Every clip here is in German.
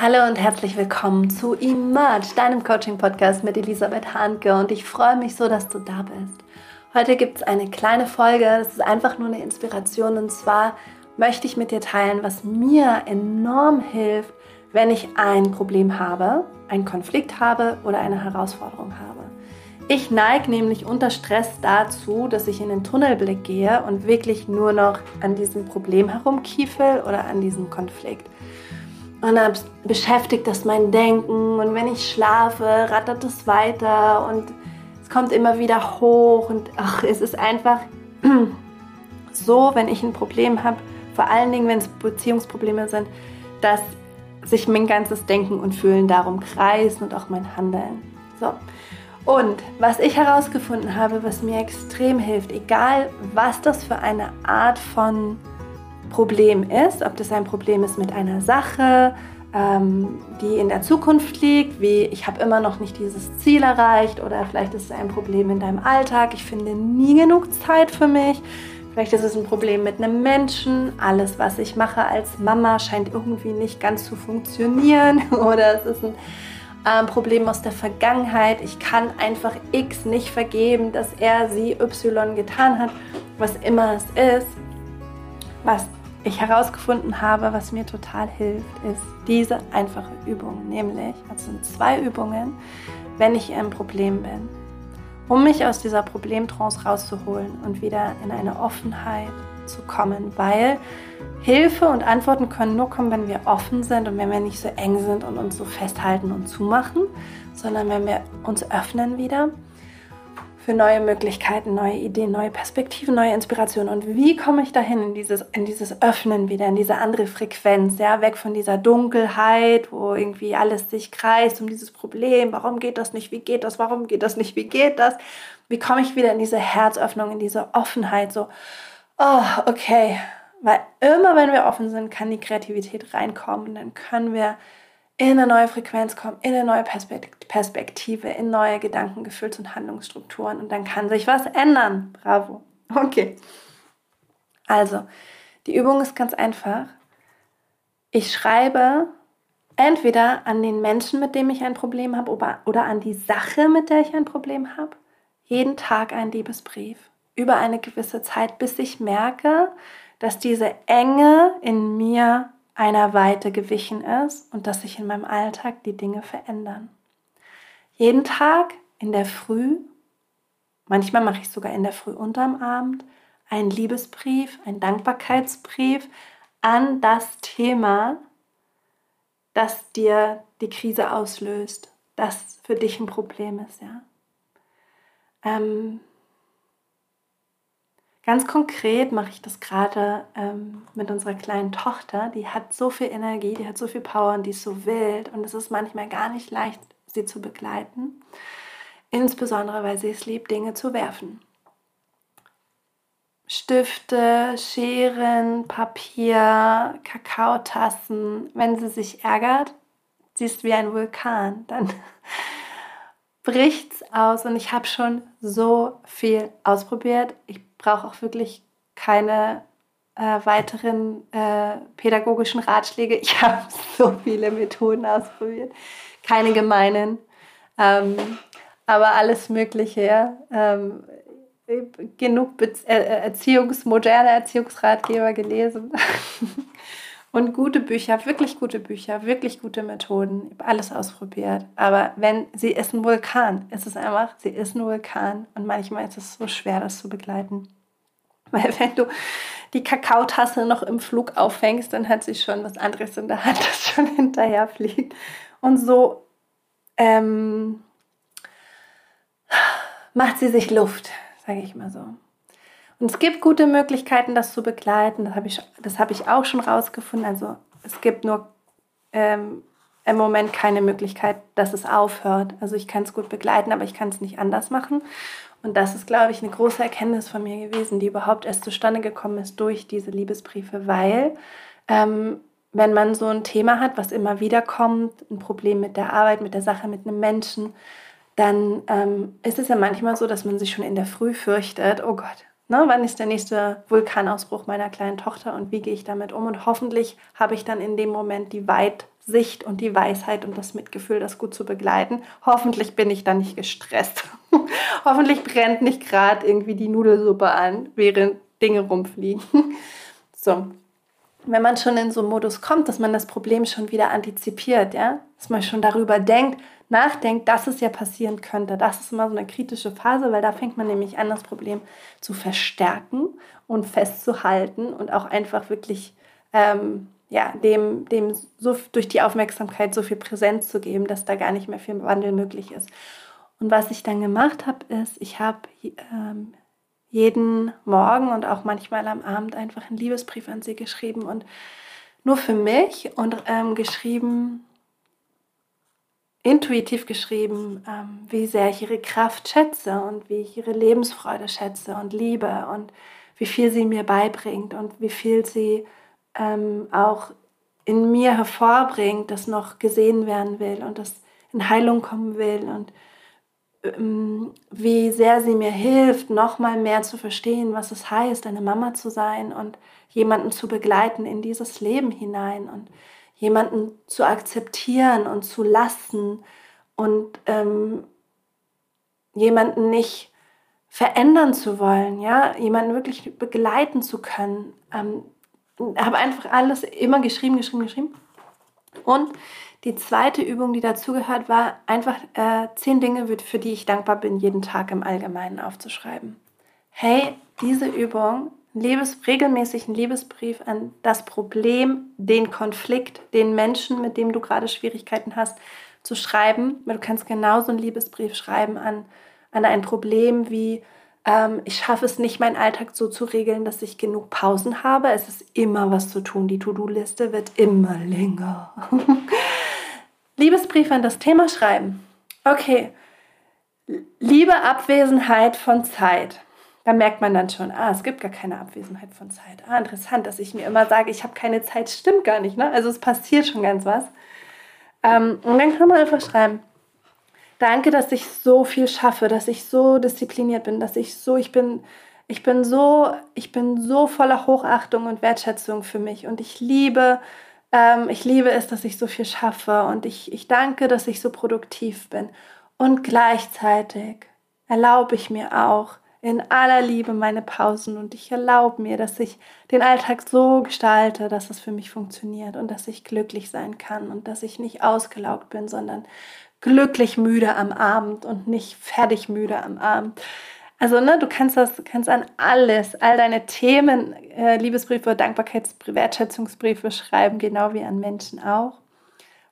Hallo und herzlich willkommen zu Emerge, deinem Coaching-Podcast mit Elisabeth Hanke und ich freue mich so, dass du da bist. Heute gibt es eine kleine Folge, das ist einfach nur eine Inspiration und zwar möchte ich mit dir teilen, was mir enorm hilft, wenn ich ein Problem habe, einen Konflikt habe oder eine Herausforderung habe. Ich neige nämlich unter Stress dazu, dass ich in den Tunnelblick gehe und wirklich nur noch an diesem Problem herumkiefel oder an diesem Konflikt. Und dann beschäftigt das mein Denken und wenn ich schlafe, rattert es weiter und es kommt immer wieder hoch und ach, es ist einfach so, wenn ich ein Problem habe, vor allen Dingen, wenn es Beziehungsprobleme sind, dass sich mein ganzes Denken und Fühlen darum kreisen und auch mein Handeln. So. Und was ich herausgefunden habe, was mir extrem hilft, egal was das für eine Art von Problem ist, ob das ein Problem ist mit einer Sache, ähm, die in der Zukunft liegt, wie ich habe immer noch nicht dieses Ziel erreicht oder vielleicht ist es ein Problem in deinem Alltag, ich finde nie genug Zeit für mich, vielleicht ist es ein Problem mit einem Menschen, alles was ich mache als Mama scheint irgendwie nicht ganz zu funktionieren. Oder es ist ein ähm, Problem aus der Vergangenheit, ich kann einfach X nicht vergeben, dass er sie Y getan hat, was immer es ist, was ich herausgefunden habe, was mir total hilft, ist diese einfache Übung. Nämlich, also sind zwei Übungen, wenn ich im Problem bin, um mich aus dieser Problemtrance rauszuholen und wieder in eine Offenheit zu kommen, weil Hilfe und Antworten können nur kommen, wenn wir offen sind und wenn wir nicht so eng sind und uns so festhalten und zumachen, sondern wenn wir uns öffnen wieder für neue Möglichkeiten, neue Ideen, neue Perspektiven, neue Inspirationen. Und wie komme ich dahin in dieses, in dieses Öffnen wieder, in diese andere Frequenz, ja, weg von dieser Dunkelheit, wo irgendwie alles sich kreist um dieses Problem. Warum geht das nicht? Wie geht das? Warum geht das nicht? Wie geht das? Wie komme ich wieder in diese Herzöffnung, in diese Offenheit? So, oh, okay. Weil immer wenn wir offen sind, kann die Kreativität reinkommen und dann können wir in eine neue Frequenz kommen, in eine neue Perspektive, in neue Gedanken, Gefühls- und Handlungsstrukturen und dann kann sich was ändern. Bravo. Okay. Also, die Übung ist ganz einfach. Ich schreibe entweder an den Menschen, mit dem ich ein Problem habe, oder an die Sache, mit der ich ein Problem habe, jeden Tag einen Liebesbrief über eine gewisse Zeit, bis ich merke, dass diese Enge in mir einer Weite gewichen ist und dass sich in meinem Alltag die Dinge verändern. Jeden Tag in der Früh, manchmal mache ich sogar in der Früh unterm Abend, einen Liebesbrief, einen Dankbarkeitsbrief an das Thema, das dir die Krise auslöst, das für dich ein Problem ist. Ja? Ähm, Ganz konkret mache ich das gerade ähm, mit unserer kleinen Tochter. Die hat so viel Energie, die hat so viel Power und die ist so wild. Und es ist manchmal gar nicht leicht, sie zu begleiten. Insbesondere, weil sie es liebt, Dinge zu werfen. Stifte, Scheren, Papier, Kakaotassen. Wenn sie sich ärgert, sie ist wie ein Vulkan, dann bricht's aus. Und ich habe schon so viel ausprobiert. Ich brauche auch wirklich keine äh, weiteren äh, pädagogischen Ratschläge. Ich habe so viele Methoden ausprobiert, keine gemeinen, ähm, aber alles Mögliche. Ja? Ähm, genug Be äh, Erziehungs moderne Erziehungsratgeber gelesen und gute Bücher, wirklich gute Bücher, wirklich gute Methoden. Ich habe alles ausprobiert. Aber wenn sie ist ein Vulkan, ist es einfach, sie ist ein Vulkan und manchmal ist es so schwer, das zu begleiten. Weil wenn du die Kakaotasse noch im Flug auffängst, dann hat sie schon was anderes in der Hand, das schon hinterher fliegt. Und so ähm, macht sie sich Luft, sage ich mal so. Und es gibt gute Möglichkeiten, das zu begleiten. Das habe ich, hab ich auch schon rausgefunden. Also es gibt nur ähm, im Moment keine Möglichkeit, dass es aufhört. Also ich kann es gut begleiten, aber ich kann es nicht anders machen. Und das ist, glaube ich, eine große Erkenntnis von mir gewesen, die überhaupt erst zustande gekommen ist durch diese Liebesbriefe, weil ähm, wenn man so ein Thema hat, was immer wieder kommt, ein Problem mit der Arbeit, mit der Sache, mit einem Menschen, dann ähm, ist es ja manchmal so, dass man sich schon in der Früh fürchtet, oh Gott, ne, wann ist der nächste Vulkanausbruch meiner kleinen Tochter und wie gehe ich damit um? Und hoffentlich habe ich dann in dem Moment die Weit Sicht und die Weisheit und das Mitgefühl, das gut zu begleiten. Hoffentlich bin ich dann nicht gestresst. Hoffentlich brennt nicht gerade irgendwie die Nudelsuppe an, während Dinge rumfliegen. so. Wenn man schon in so einen Modus kommt, dass man das Problem schon wieder antizipiert, ja, dass man schon darüber denkt, nachdenkt, dass es ja passieren könnte. Das ist immer so eine kritische Phase, weil da fängt man nämlich an, das Problem zu verstärken und festzuhalten und auch einfach wirklich ähm, ja, dem, dem so durch die Aufmerksamkeit so viel Präsenz zu geben, dass da gar nicht mehr viel Wandel möglich ist. Und was ich dann gemacht habe, ist, ich habe ähm, jeden Morgen und auch manchmal am Abend einfach einen Liebesbrief an sie geschrieben und nur für mich und ähm, geschrieben, intuitiv geschrieben, ähm, wie sehr ich ihre Kraft schätze und wie ich ihre Lebensfreude schätze und liebe und wie viel sie mir beibringt und wie viel sie ähm, auch in mir hervorbringt, das noch gesehen werden will und das in Heilung kommen will und ähm, wie sehr sie mir hilft, noch mal mehr zu verstehen, was es heißt, eine Mama zu sein und jemanden zu begleiten in dieses Leben hinein und jemanden zu akzeptieren und zu lassen und ähm, jemanden nicht verändern zu wollen, ja, jemanden wirklich begleiten zu können. Ähm, habe einfach alles immer geschrieben, geschrieben, geschrieben. Und die zweite Übung, die dazugehört, war einfach äh, zehn Dinge, für die ich dankbar bin, jeden Tag im Allgemeinen aufzuschreiben. Hey, diese Übung Liebes, regelmäßigen Liebesbrief an das Problem, den Konflikt, den Menschen, mit dem du gerade Schwierigkeiten hast, zu schreiben. Du kannst genauso einen Liebesbrief schreiben an, an ein Problem wie, ähm, ich schaffe es nicht, meinen Alltag so zu regeln, dass ich genug Pausen habe. Es ist immer was zu tun. Die To-Do-Liste wird immer länger. Liebesbrief an das Thema schreiben. Okay. Liebe Abwesenheit von Zeit da merkt man dann schon, ah, es gibt gar keine Abwesenheit von Zeit. Ah, interessant, dass ich mir immer sage, ich habe keine Zeit, stimmt gar nicht. Ne? Also es passiert schon ganz was. Ähm, und dann kann man einfach schreiben, danke, dass ich so viel schaffe, dass ich so diszipliniert bin, dass ich so, ich bin, ich bin so, ich bin so voller Hochachtung und Wertschätzung für mich und ich liebe, ähm, ich liebe es, dass ich so viel schaffe und ich, ich danke, dass ich so produktiv bin. Und gleichzeitig erlaube ich mir auch, in aller Liebe meine Pausen und ich erlaube mir, dass ich den Alltag so gestalte, dass es für mich funktioniert und dass ich glücklich sein kann und dass ich nicht ausgelaugt bin, sondern glücklich müde am Abend und nicht fertig müde am Abend. Also, ne, du kannst das, kannst an alles, all deine Themen, äh, Liebesbriefe, Dankbarkeitsbriefe, Wertschätzungsbriefe schreiben, genau wie an Menschen auch.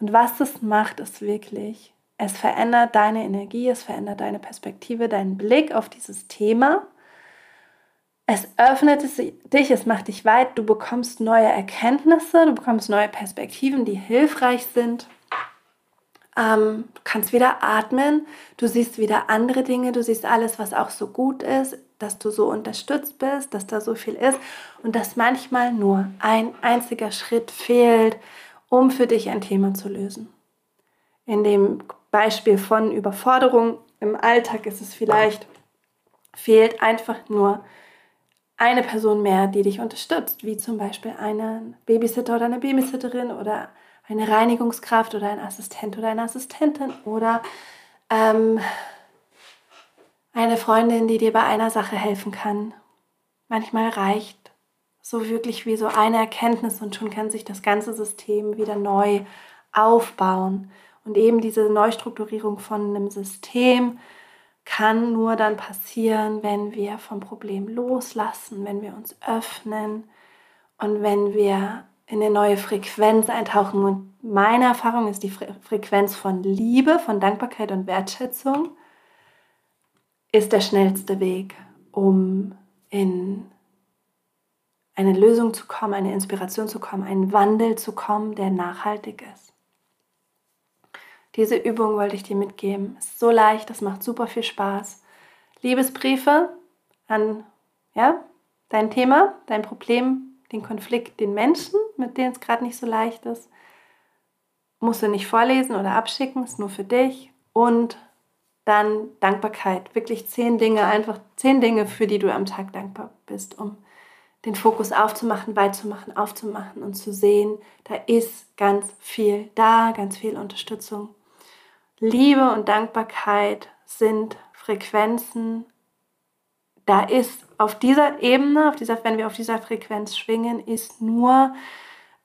Und was das macht, ist wirklich es verändert deine Energie, es verändert deine Perspektive, deinen Blick auf dieses Thema. Es öffnet dich, es macht dich weit, du bekommst neue Erkenntnisse, du bekommst neue Perspektiven, die hilfreich sind. Ähm, du kannst wieder atmen, du siehst wieder andere Dinge, du siehst alles, was auch so gut ist, dass du so unterstützt bist, dass da so viel ist und dass manchmal nur ein einziger Schritt fehlt, um für dich ein Thema zu lösen. In dem Beispiel von Überforderung im Alltag ist es vielleicht, fehlt einfach nur eine Person mehr, die dich unterstützt, wie zum Beispiel einen Babysitter oder eine Babysitterin oder eine Reinigungskraft oder ein Assistent oder eine Assistentin oder ähm, eine Freundin, die dir bei einer Sache helfen kann. Manchmal reicht so wirklich wie so eine Erkenntnis und schon kann sich das ganze System wieder neu aufbauen. Und eben diese Neustrukturierung von einem System kann nur dann passieren, wenn wir vom Problem loslassen, wenn wir uns öffnen und wenn wir in eine neue Frequenz eintauchen. Und meine Erfahrung ist die Frequenz von Liebe, von Dankbarkeit und Wertschätzung ist der schnellste Weg, um in eine Lösung zu kommen, eine Inspiration zu kommen, einen Wandel zu kommen, der nachhaltig ist. Diese Übung wollte ich dir mitgeben. Ist so leicht, das macht super viel Spaß. Liebesbriefe an ja, dein Thema, dein Problem, den Konflikt, den Menschen, mit denen es gerade nicht so leicht ist. Musst du nicht vorlesen oder abschicken, ist nur für dich. Und dann Dankbarkeit. Wirklich zehn Dinge, einfach zehn Dinge, für die du am Tag dankbar bist, um den Fokus aufzumachen, weit zu machen, aufzumachen und zu sehen, da ist ganz viel da, ganz viel Unterstützung. Liebe und Dankbarkeit sind Frequenzen. Da ist auf dieser Ebene, auf dieser, wenn wir auf dieser Frequenz schwingen, ist nur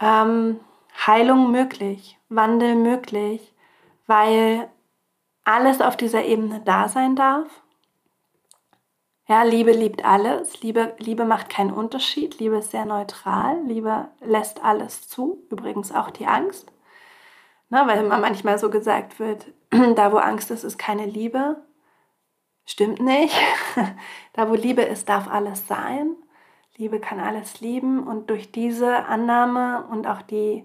ähm, Heilung möglich, Wandel möglich, weil alles auf dieser Ebene da sein darf ja, Liebe liebt alles. Liebe, Liebe macht keinen Unterschied. Liebe ist sehr neutral. Liebe lässt alles zu. Übrigens auch die Angst. Ne, weil immer manchmal so gesagt wird, da wo Angst ist, ist keine Liebe. Stimmt nicht. da wo Liebe ist, darf alles sein. Liebe kann alles lieben. Und durch diese Annahme und auch die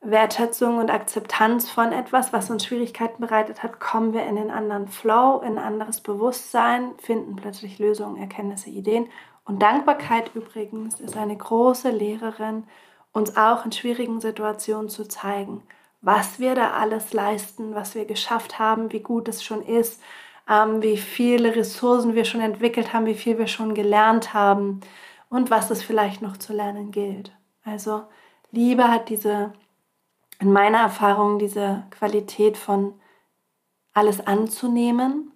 Wertschätzung und Akzeptanz von etwas, was uns Schwierigkeiten bereitet hat, kommen wir in den anderen Flow, in ein anderes Bewusstsein, finden plötzlich Lösungen, Erkenntnisse, Ideen. Und Dankbarkeit übrigens ist eine große Lehrerin, uns auch in schwierigen Situationen zu zeigen, was wir da alles leisten, was wir geschafft haben, wie gut es schon ist, ähm, wie viele Ressourcen wir schon entwickelt haben, wie viel wir schon gelernt haben und was es vielleicht noch zu lernen gilt. Also Liebe hat diese in meiner Erfahrung diese Qualität von alles anzunehmen,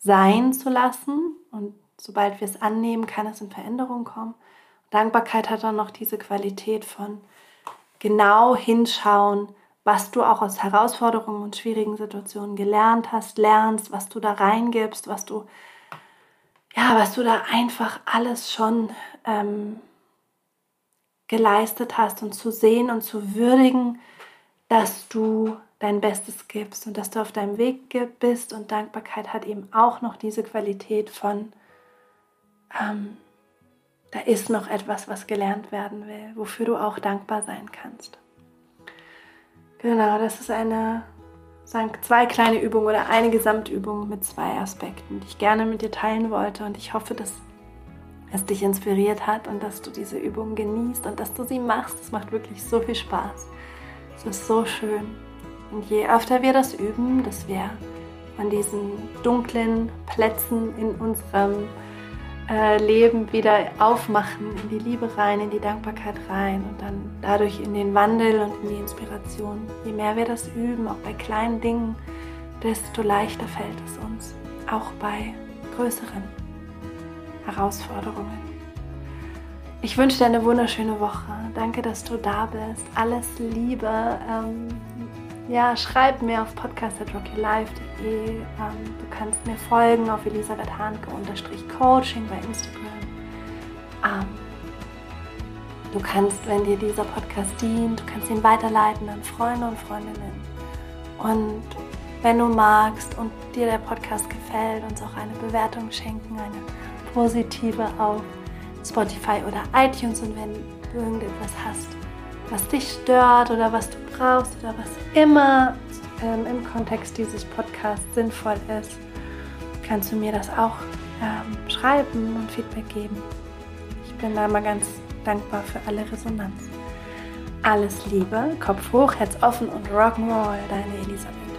sein zu lassen und sobald wir es annehmen, kann es in Veränderung kommen. Dankbarkeit hat dann noch diese Qualität von genau hinschauen, was du auch aus Herausforderungen und schwierigen Situationen gelernt hast, lernst, was du da reingibst, was du ja, was du da einfach alles schon ähm, geleistet hast und zu sehen und zu würdigen, dass du dein Bestes gibst und dass du auf deinem Weg bist. Und Dankbarkeit hat eben auch noch diese Qualität von, ähm, da ist noch etwas, was gelernt werden will, wofür du auch dankbar sein kannst. Genau, das ist eine, sagen zwei kleine Übungen oder eine Gesamtübung mit zwei Aspekten, die ich gerne mit dir teilen wollte. Und ich hoffe, dass es dich inspiriert hat und dass du diese Übung genießt und dass du sie machst. Es macht wirklich so viel Spaß. Es ist so schön. Und je öfter wir das üben, dass wir von diesen dunklen Plätzen in unserem Leben wieder aufmachen, in die Liebe rein, in die Dankbarkeit rein und dann dadurch in den Wandel und in die Inspiration. Je mehr wir das üben, auch bei kleinen Dingen, desto leichter fällt es uns, auch bei größeren Herausforderungen. Ich wünsche dir eine wunderschöne Woche. Danke, dass du da bist. Alles Liebe. Ähm, ja, schreib mir auf podcast.rockylife.de. Ähm, du kannst mir folgen auf Elisabeth Hanke-Coaching bei Instagram. Ähm, du kannst, wenn dir dieser Podcast dient, du kannst ihn weiterleiten an Freunde und Freundinnen. Und wenn du magst und dir der Podcast gefällt, uns auch eine Bewertung schenken, eine positive auf Spotify oder iTunes und wenn du irgendetwas hast, was dich stört oder was du brauchst oder was immer ähm, im Kontext dieses Podcasts sinnvoll ist, kannst du mir das auch ähm, schreiben und Feedback geben. Ich bin da mal ganz dankbar für alle Resonanz. Alles Liebe, Kopf hoch, Herz offen und Rock'n'Roll, deine Elisabeth.